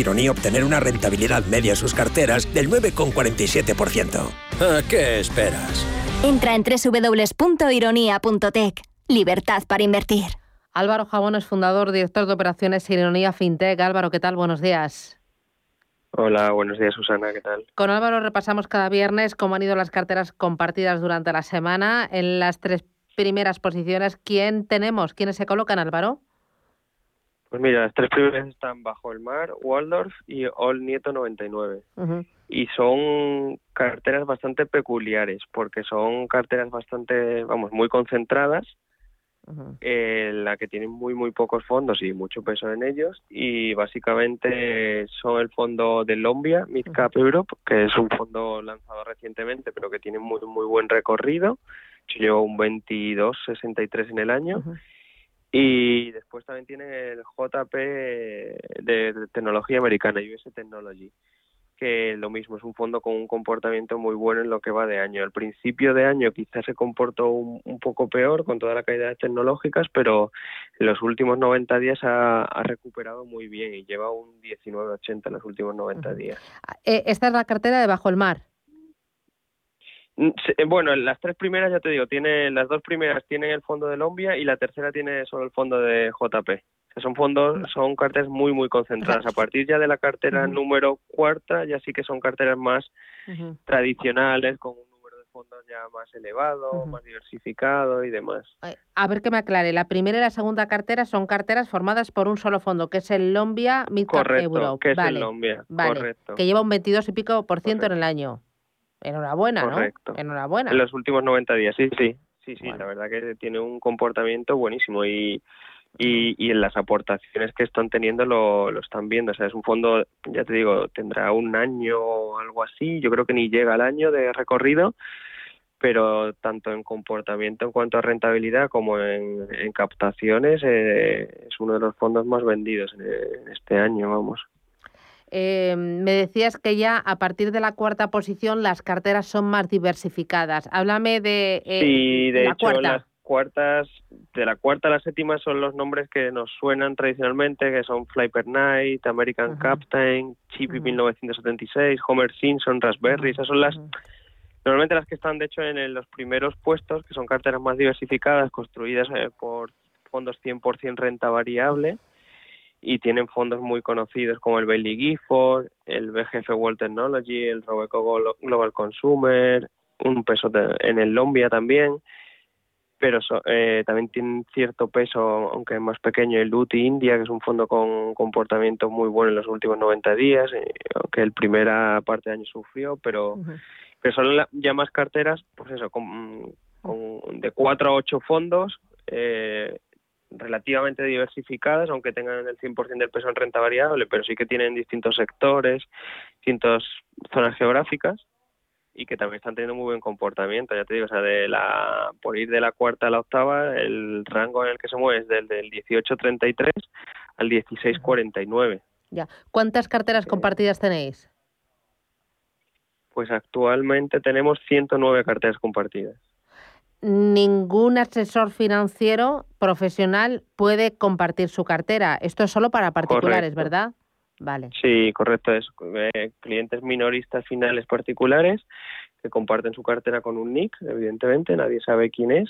Ironía obtener una rentabilidad media en sus carteras del 9,47%. ¿A qué esperas? Entra en www.ironía.tech. Libertad para invertir. Álvaro Jabón es fundador, director de operaciones Ironía FinTech. Álvaro, ¿qué tal? Buenos días. Hola, buenos días Susana, ¿qué tal? Con Álvaro repasamos cada viernes cómo han ido las carteras compartidas durante la semana. En las tres primeras posiciones, ¿quién tenemos? ¿Quiénes se colocan, Álvaro? Pues mira, las tres primeras están Bajo el Mar, Waldorf y All Nieto 99. Y son carteras bastante peculiares, porque son carteras bastante, vamos, muy concentradas, en la que tienen muy, muy pocos fondos y mucho peso en ellos. Y básicamente son el fondo de Lombia, Midcap Europe, que es un fondo lanzado recientemente, pero que tiene muy, muy buen recorrido. Lleva un 22,63 en el año. Y después también tiene el JP de, tecnología americana, US Technology, que lo mismo, es un fondo con un comportamiento muy bueno en lo que va de año. Al principio de año quizás se comportó un, poco peor con toda la caída de tecnológicas, pero en los últimos 90 días ha, recuperado muy bien y lleva un 19,80 en los últimos 90 días. Eh, esta es la cartera de Bajo el Mar. Mm, eh, bueno, las tres primeras, ya te digo, tiene, las dos primeras tienen el fondo de Lombia y la tercera tiene solo el fondo de JP. Son fondos, son carteras muy, muy concentradas. A partir ya de la cartera número cuarta, ya sí que son carteras más tradicionales, con un número de fondos ya más elevado, más diversificado y demás. A ver que me aclare, la primera y la segunda cartera son carteras formadas por un solo fondo, que es el Lombia Midcap Euro. que es el Lombia, correcto. Que lleva un 22 y pico por ciento en el año. Enhorabuena, Correcto. ¿no? Enhorabuena. En los últimos 90 días, sí, sí. Sí, sí, la verdad que tiene un comportamiento buenísimo y, y, y en las aportaciones que están teniendo lo, lo están viendo. O sea, es un fondo, ya te digo, tendrá un año o algo así, yo creo que ni llega al año de recorrido, pero tanto en comportamiento en cuanto a rentabilidad como en, en captaciones eh, es uno de los fondos más vendidos en, en este año, vamos. Eh, me decías que ya a partir de la cuarta posición las carteras son más diversificadas. Háblame de eh, sí, de la hecho, cuarta. las cuartas, de la cuarta a la séptima son los nombres que nos suenan tradicionalmente, que son Fly Per Night, American Captain, Chippy 1976, Homer Simpson, Raspberry, esas son las normalmente las que están de hecho en el- los primeros puestos, que son carteras más diversificadas, construidas eh, por fondos 100% renta variable y tienen fondos muy conocidos como el Bailey Gifford, el BGF World Technology, el Robeco Glo- Global Consumer, un peso en el Lombia también, pero so- eh, también tienen cierto peso, aunque es más pequeño, el Luti India, que es un fondo con comportamiento muy bueno en los últimos 90 días, eh, aunque el primera parte de año sufrió, pero, pero son la- ya más carteras, pues eso, con, con de cuatro a ocho fondos, eh, relativamente diversificadas, aunque tengan el 100% del peso en renta variable, pero sí que tienen distintos sectores, distintas zonas geográficas y que también están teniendo muy buen comportamiento. Ya te digo, o sea, de la, por ir de la cuarta a la octava, el rango en el que se mueve es del, del 18.33 al 16.49. Ya. ¿Cuántas carteras compartidas tenéis? Pues actualmente tenemos 109 carteras compartidas. Ningún asesor financiero profesional puede compartir su cartera. Esto es solo para particulares, Correcto. ¿verdad? Vale. Sí, correcto. Es eh, clientes minoristas finales particulares que comparten su cartera con un nick, evidentemente, nadie sabe quién es.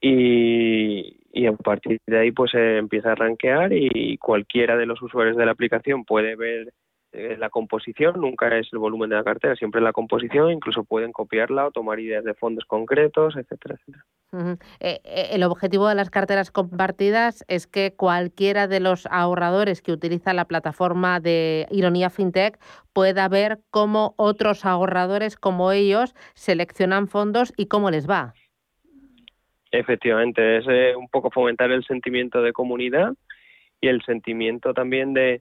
Y, y a partir de ahí pues se empieza a rankear y cualquiera de los usuarios de la aplicación puede ver eh, la composición, nunca es el volumen de la cartera, siempre la composición, incluso pueden copiarla o tomar ideas de fondos concretos, etcétera, etcétera. Eh, eh, el objetivo de las carteras compartidas es que cualquiera de los ahorradores que utiliza la plataforma de Ironía FinTech pueda ver cómo otros ahorradores como ellos seleccionan fondos y cómo les va. Efectivamente, es un poco fomentar el sentimiento de comunidad y el sentimiento también de,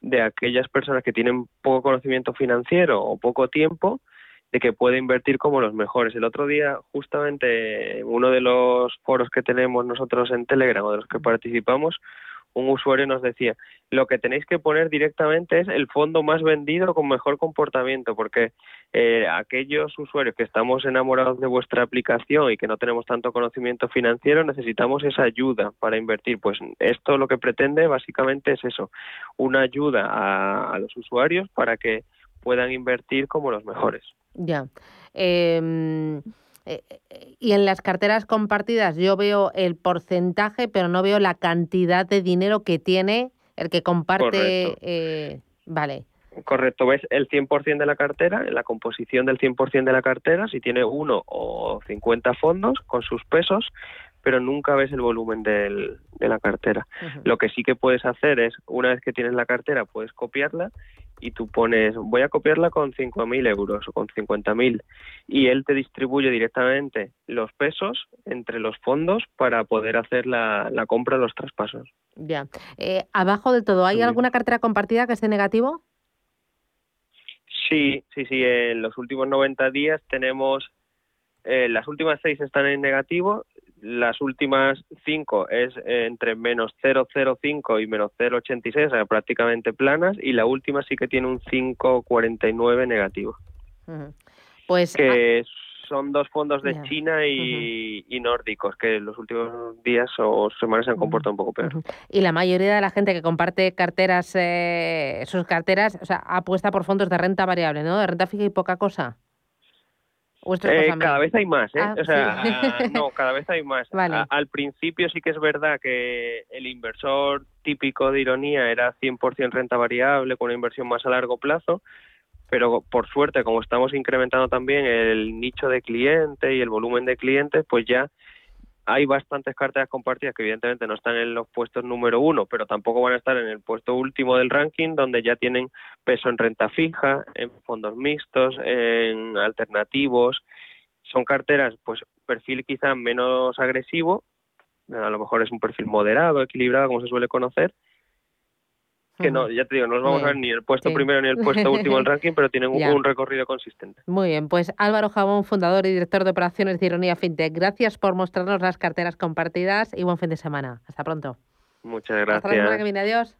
de aquellas personas que tienen poco conocimiento financiero o poco tiempo, de que puede invertir como los mejores. El otro día, justamente, en uno de los foros que tenemos nosotros en Telegram o de los que participamos, un usuario nos decía, lo que tenéis que poner directamente es el fondo más vendido con mejor comportamiento, porque eh, aquellos usuarios que estamos enamorados de vuestra aplicación y que no tenemos tanto conocimiento financiero, necesitamos esa ayuda para invertir. Pues esto lo que pretende básicamente es eso, una ayuda a, los usuarios para que puedan invertir como los mejores. Ya. Em, eh, y en las carteras compartidas yo veo el porcentaje, pero no veo la cantidad de dinero que tiene el que comparte. Eh, vale. Correcto, ves el 100% de la cartera, la composición del 100% de la cartera, si tiene uno o 50 fondos con sus pesos, pero nunca ves el volumen del- de la cartera. Lo que sí que puedes hacer es, una vez que tienes la cartera, puedes copiarla y tú pones, voy a copiarla con 5.000 euros o con 50.000 y él te distribuye directamente los pesos entre los fondos para poder hacer la, la compra de los traspasos. Ya. Eh, abajo del todo, ¿hay alguna cartera compartida que esté negativo? Sí, sí, sí. En los últimos 90 días tenemos, eh, las últimas seis están en negativo, las últimas cinco es entre menos 0,05 y menos 0,86, o sea, prácticamente planas, y la última sí que tiene un 5,49 negativo. Pues que son dos fondos de. China y, y nórdicos, que en los últimos días o semanas se han comportado un poco peor. Y la mayoría de la gente que comparte carteras, eh, sus carteras, o sea, apuesta por fondos de renta variable, ¿no? De renta fija y poca cosa. ¿O esto es Eh, cada vez hay más, ¿eh? Ah, o sea, sí. no, cada vez hay más. Vale. A- al principio sí que es verdad que el inversor típico de ironía era 100% renta variable con una inversión más a largo plazo, pero por suerte, como estamos incrementando también el nicho de cliente y el volumen de clientes, pues ya hay bastantes carteras compartidas que evidentemente no están en los puestos número uno, pero tampoco van a estar en el puesto último del ranking, donde ya tienen peso en renta fija, en fondos mixtos, en alternativos. Son carteras, pues, perfil quizá menos agresivo, a lo mejor es un perfil moderado, equilibrado, como se suele conocer, que no, ya te digo, no nos vamos a ver ni el puesto primero ni el puesto último del ranking, pero tienen un, recorrido consistente. Muy bien, pues Álvaro Jabón, fundador y director de operaciones de Ironía FinTech, gracias por mostrarnos las carteras compartidas y buen fin de semana. Hasta pronto. Muchas gracias. Hasta la semana que viene, adiós.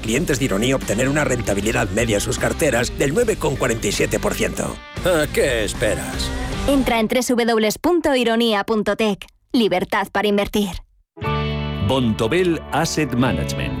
clientes de Ironía obtener una rentabilidad media en sus carteras del 9,47%. ¿A qué esperas? Entra en www.ironia.tech. Libertad para invertir. Bontobel Asset Management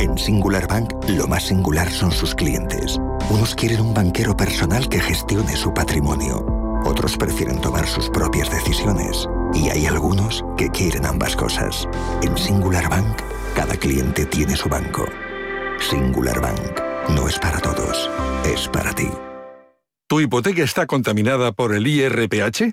En Singular Bank, lo más singular son sus clientes. Unos quieren un banquero personal que gestione su patrimonio. Otros prefieren tomar sus propias decisiones. Y hay algunos que quieren ambas cosas. En Singular Bank, cada cliente tiene su banco. Singular Bank no es para todos, es para ti. ¿Tu hipoteca está contaminada por el IRPH?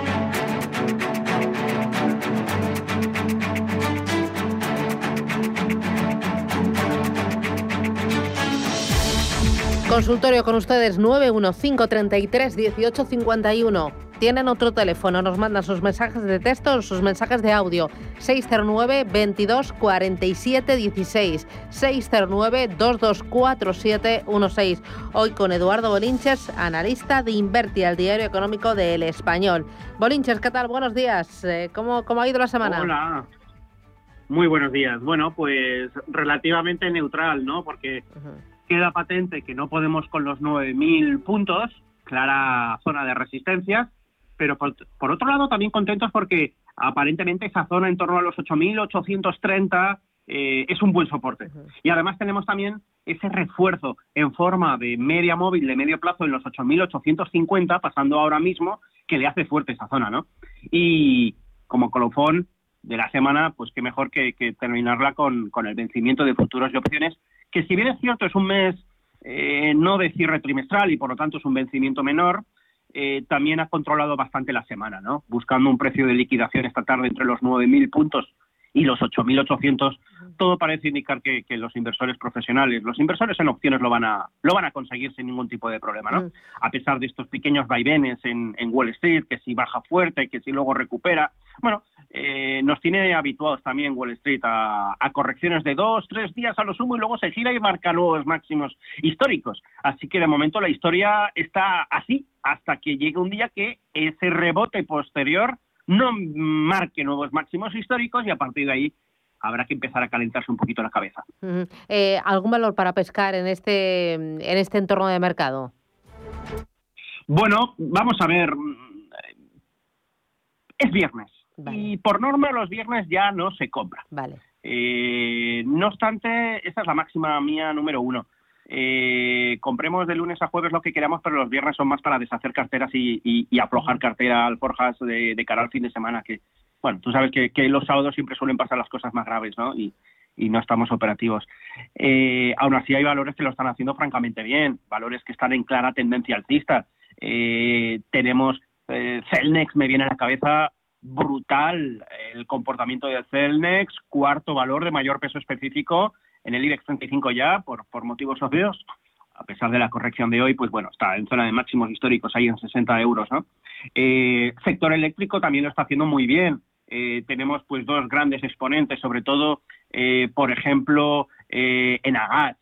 Consultorio con ustedes 91533 1851. Tienen otro teléfono, nos mandan sus mensajes de texto o sus mensajes de audio. 609 22 47 16. 609 2247 16. Hoy con Eduardo Bolinches, analista de Inverti, al diario económico del Español. Bolinches, ¿qué tal? Buenos días. Eh, ¿Cómo, cómo ha ido la semana? Hola. Muy buenos días. Bueno, pues relativamente neutral, ¿no? Porque queda patente que no podemos con los 9.000 puntos, clara zona de resistencia, pero por, otro lado también contentos porque aparentemente esa zona en torno a los 8.830 eh, es un buen soporte. Y además tenemos también ese refuerzo en forma de media móvil de medio plazo en los 8.850, pasando ahora mismo, que le hace fuerte esa zona, ¿no? Y como colofón de la semana, pues qué mejor que, terminarla con, con el vencimiento de futuros y opciones que si bien es cierto es un mes eh, no de cierre trimestral y por lo tanto es un vencimiento menor, eh, también ha controlado bastante la semana, ¿no? Buscando un precio de liquidación esta tarde entre los 9.000 puntos y los 8.800, todo parece indicar que, los inversores profesionales, los inversores en opciones lo van a lo van a conseguir sin ningún tipo de problema, ¿no? Mm. A pesar de estos pequeños vaivenes en, Wall Street, que si baja fuerte, que si luego recupera, bueno, eh, nos tiene habituados también Wall Street a, correcciones de dos, tres días a lo sumo y luego se gira y marca nuevos máximos históricos. Así que de momento la historia está así hasta que llegue un día que ese rebote posterior no marque nuevos máximos históricos y a partir de ahí habrá que empezar a calentarse un poquito la cabeza. Eh, ¿Algún valor para pescar en este, en este entorno de mercado? Bueno, vamos a ver. Es viernes. Y por norma los viernes ya no se compra. Vale. Eh, no obstante, esta es la máxima mía número uno. Eh, compremos de lunes a jueves lo que queramos, pero los viernes son más para deshacer carteras y, y, aflojar cartera alforjas de, de, cara al fin de semana. Que, bueno, tú sabes que, los sábados siempre suelen pasar las cosas más graves, ¿no? Y, no estamos operativos. Eh, aún así, hay valores que lo están haciendo francamente bien, valores que están en clara tendencia alcista. Eh, tenemos Celnex, me viene a la cabeza brutal el comportamiento de Celnex, cuarto valor de mayor peso específico en el IBEX 35 ya, por, por motivos obvios, a pesar de la corrección de hoy, pues bueno, está en zona de máximos históricos, ahí en 60 euros, ¿no? Eh, sector eléctrico también lo está haciendo muy bien. Eh, tenemos pues dos grandes exponentes, sobre todo, eh, por ejemplo, en Agas.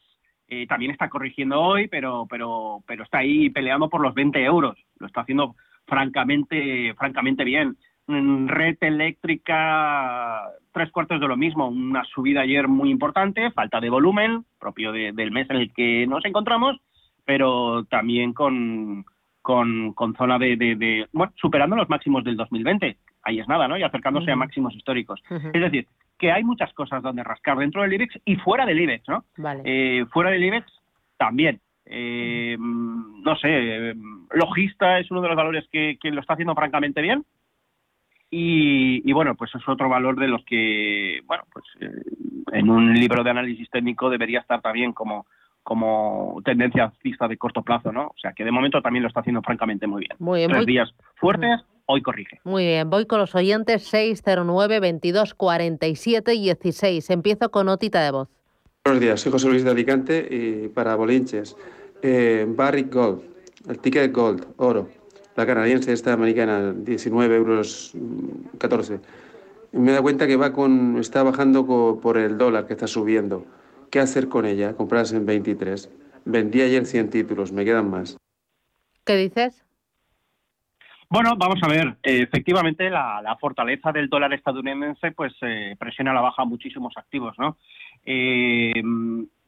también está corrigiendo hoy, pero, pero, pero está ahí peleando por los 20 euros. Lo está haciendo francamente, francamente bien red eléctrica, tres cuartos de lo mismo, una subida ayer muy importante, falta de volumen, propio del mes en el que nos encontramos, pero también con, con, zona de, bueno, superando los máximos del 2020. Ahí es nada, ¿no? Y acercándose a máximos históricos. Es decir, que hay muchas cosas donde rascar dentro del IBEX y fuera del IBEX, ¿no? Eh, fuera del IBEX también. Eh, no sé, logista es uno de los valores que, que lo está haciendo francamente bien, y, bueno, pues es otro valor de los que, bueno, pues eh, en un libro de análisis técnico debería estar también como, como tendencia alcista de corto plazo, ¿no? O sea, que de momento también lo está haciendo francamente muy bien. Muy bien. Tres días fuertes, hoy corrige. Muy bien, voy con los oyentes 609 22 47 16. Empiezo con notita de voz. Buenos días, soy José Luis de Alicante y para Bolinches, eh, Barrick Gold, el ticket Gold, oro la canadiense, esta americana, 19 euros 14. me da cuenta que va con, está bajando por el dólar que está subiendo. ¿Qué hacer con ella? Comprarse en 23. Vendí ayer 100 títulos, me quedan más. ¿Qué dices? Bueno, vamos a ver. efectivamente, la, fortaleza del dólar estadounidense pues eh, presiona a la baja muchísimos activos, ¿no? Eh,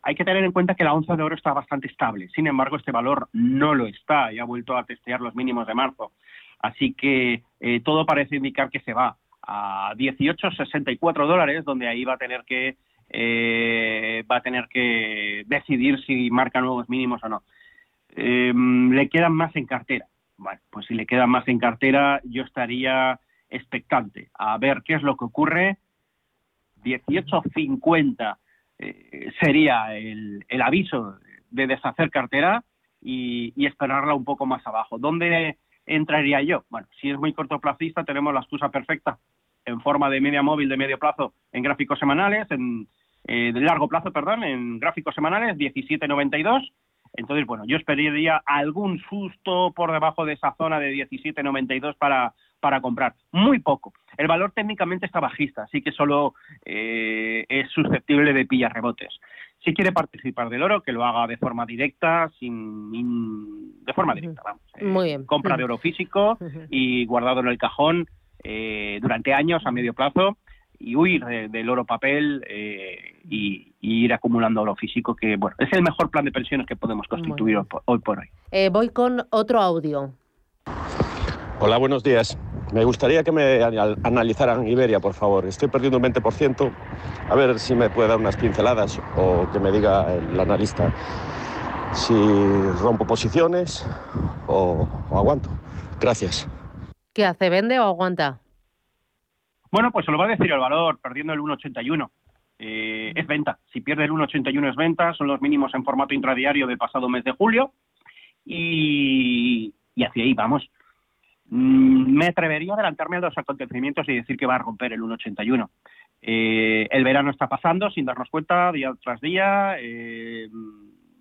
hay que tener en cuenta que la onza de oro está bastante estable. Sin embargo, este valor no lo está y ha vuelto a testear los mínimos de marzo. Así que eh, todo parece indicar que se va a 18,64 dólares, donde ahí va a tener que eh, va a tener que decidir si marca nuevos mínimos o no. Eh, le quedan más en cartera. Bueno, pues si le quedan más en cartera, yo estaría expectante a ver qué es lo que ocurre. 18.50 eh, sería el, aviso de deshacer cartera y, esperarla un poco más abajo. ¿Dónde entraría yo? Bueno, si es muy cortoplacista, tenemos la excusa perfecta en forma de media móvil de medio plazo en gráficos semanales, en eh, de largo plazo, perdón, en gráficos semanales 17.92. Entonces, bueno, yo esperaría algún susto por debajo de esa zona de 17.92 para para comprar. Muy poco. El valor técnicamente está bajista, así que solo eh, es susceptible de pillar rebotes. Si quiere participar del oro, que lo haga de forma directa, sin de forma directa, vamos. Eh, Muy bien. Compra de oro físico y guardado en el cajón eh, durante años a medio plazo y huir del oro papel y, ir acumulando oro físico, que bueno, es el mejor plan de pensiones que podemos constituir hoy por hoy. voy con otro audio. Hola, buenos días. Me gustaría que me analizaran Iberia, por favor. Estoy perdiendo un 20%. A ver si me puede dar unas pinceladas o que me diga el analista si rompo posiciones o, aguanto. Gracias. ¿Qué hace? ¿Vende o aguanta? Bueno, pues se lo va a decir el valor, perdiendo el 1,81. Eh, es venta. Si pierde el 1,81 es venta. Son los mínimos en formato intradiario de pasado mes de julio. Y, y hacia ahí vamos. Mm, me atrevería a adelantarme a los acontecimientos y decir que va a romper el 1,81. Eh, el verano está pasando sin darnos cuenta día tras día.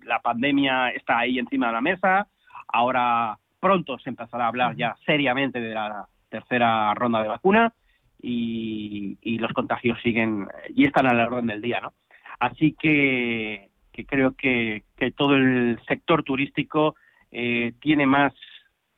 la pandemia está ahí encima de la mesa. Ahora pronto se empezará a hablar ya seriamente de la tercera ronda de vacuna y, los contagios siguen y están a la orden del día, ¿no? Así que, creo que, todo el sector turístico eh, tiene más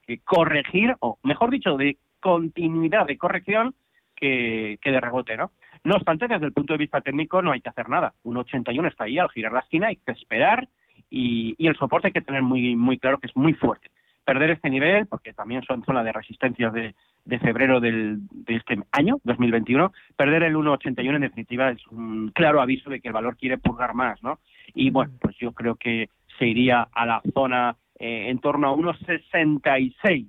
que corregir, o mejor dicho, de continuidad de corrección que, de rebote, ¿no? No obstante, desde el punto de vista técnico no hay que hacer nada. Un 81 está ahí, al girar la esquina hay que esperar y, y el soporte hay que tener muy, muy claro que es muy fuerte perder este nivel, porque también son zona de resistencia de, de febrero del, de este año, 2021, perder el 1,81 en definitiva es un claro aviso de que el valor quiere purgar más, ¿no? Y bueno, pues yo creo que se iría a la zona eh, en torno a 1,66.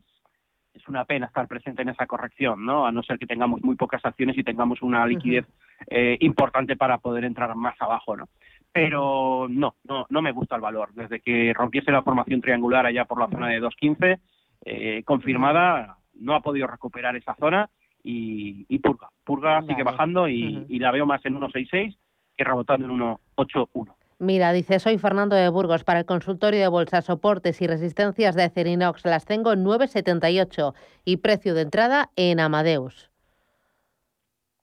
Es una pena estar presente en esa corrección, ¿no? A no ser que tengamos muy pocas acciones y tengamos una liquidez eh, importante para poder entrar más abajo, ¿no? pero no, no, no me gusta el valor. Desde que rompiese la formación triangular allá por la zona de 2.15, eh, confirmada, no ha podido recuperar esa zona y, purga. Purga sigue bajando y, la veo más en 1.66 que rebotando en 1.81. Mira, dice, soy Fernando de Burgos. Para el consultorio de bolsa, soportes y resistencias de Acerinox las tengo en 9,78 y precio de entrada en Amadeus.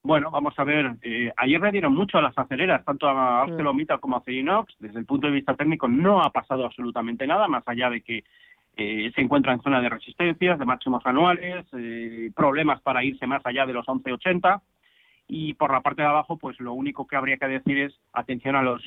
Bueno, vamos a ver. Eh, ayer le dieron mucho a las aceleras, tanto a ArcelorMittal como a Cerinox. Desde el punto de vista técnico no ha pasado absolutamente nada, más allá de que eh, se encuentra en zona de resistencias, de máximos anuales, eh, problemas para irse más allá de los 11.80. Y por la parte de abajo, pues lo único que habría que decir es atención a los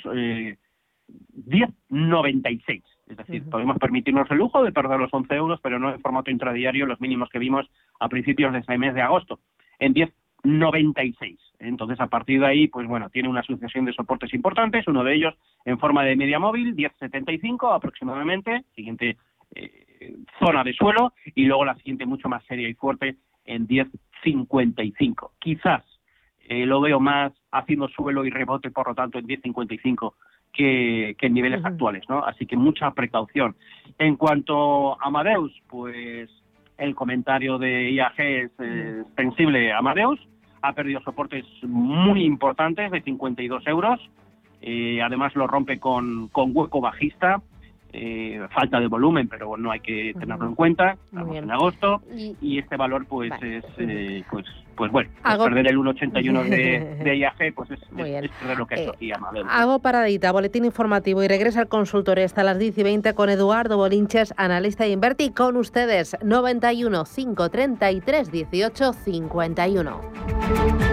10.96. Es decir, podemos permitirnos el lujo de perder los 11 euros, pero no en formato intradiario, los mínimos que vimos a principios de ese mes de agosto. En 10 96. Entonces, a partir de ahí, pues bueno, tiene una sucesión de soportes importantes, uno de ellos en forma de media móvil, 10.75 aproximadamente, siguiente eh, zona de suelo, y luego la siguiente mucho más seria y fuerte en 10.55. Quizás eh, lo veo más haciendo suelo y rebote, por lo tanto, en 10.55 que, que en niveles actuales, ¿no? Así que mucha precaución. En cuanto a Amadeus, pues el comentario de IAG es eh, extensible a Amadeus, ha perdido soportes muy importantes de 52 euros. Eh, además lo rompe con, con hueco bajista. Eh, falta de volumen, pero no hay que tenerlo en cuenta. Estamos en agosto y, este valor pues es eh, pues pues bueno, perder el 1,81 de, de, IAG pues es, es, perder lo que es aquí Hago paradita, boletín informativo y regresa al consultorio hasta las 10 y 20 con Eduardo Bolinches, analista de Inverti, con ustedes 91 533 18 51.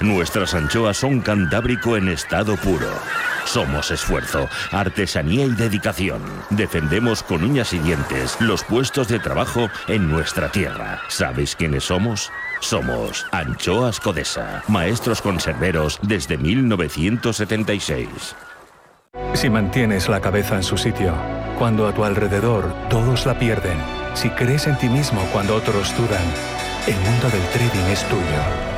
Nuestras anchoas son cantábrico en estado puro somos esfuerzo, artesanía y dedicación. Defendemos con uñas y dientes los puestos de trabajo en nuestra tierra. ¿Sabéis quiénes somos? Somos Anchoas Codesa, maestros conserveros desde 1976. Si mantienes la cabeza en su sitio, cuando a tu alrededor todos la pierden, si crees en ti mismo cuando otros dudan, el mundo del trading es tuyo.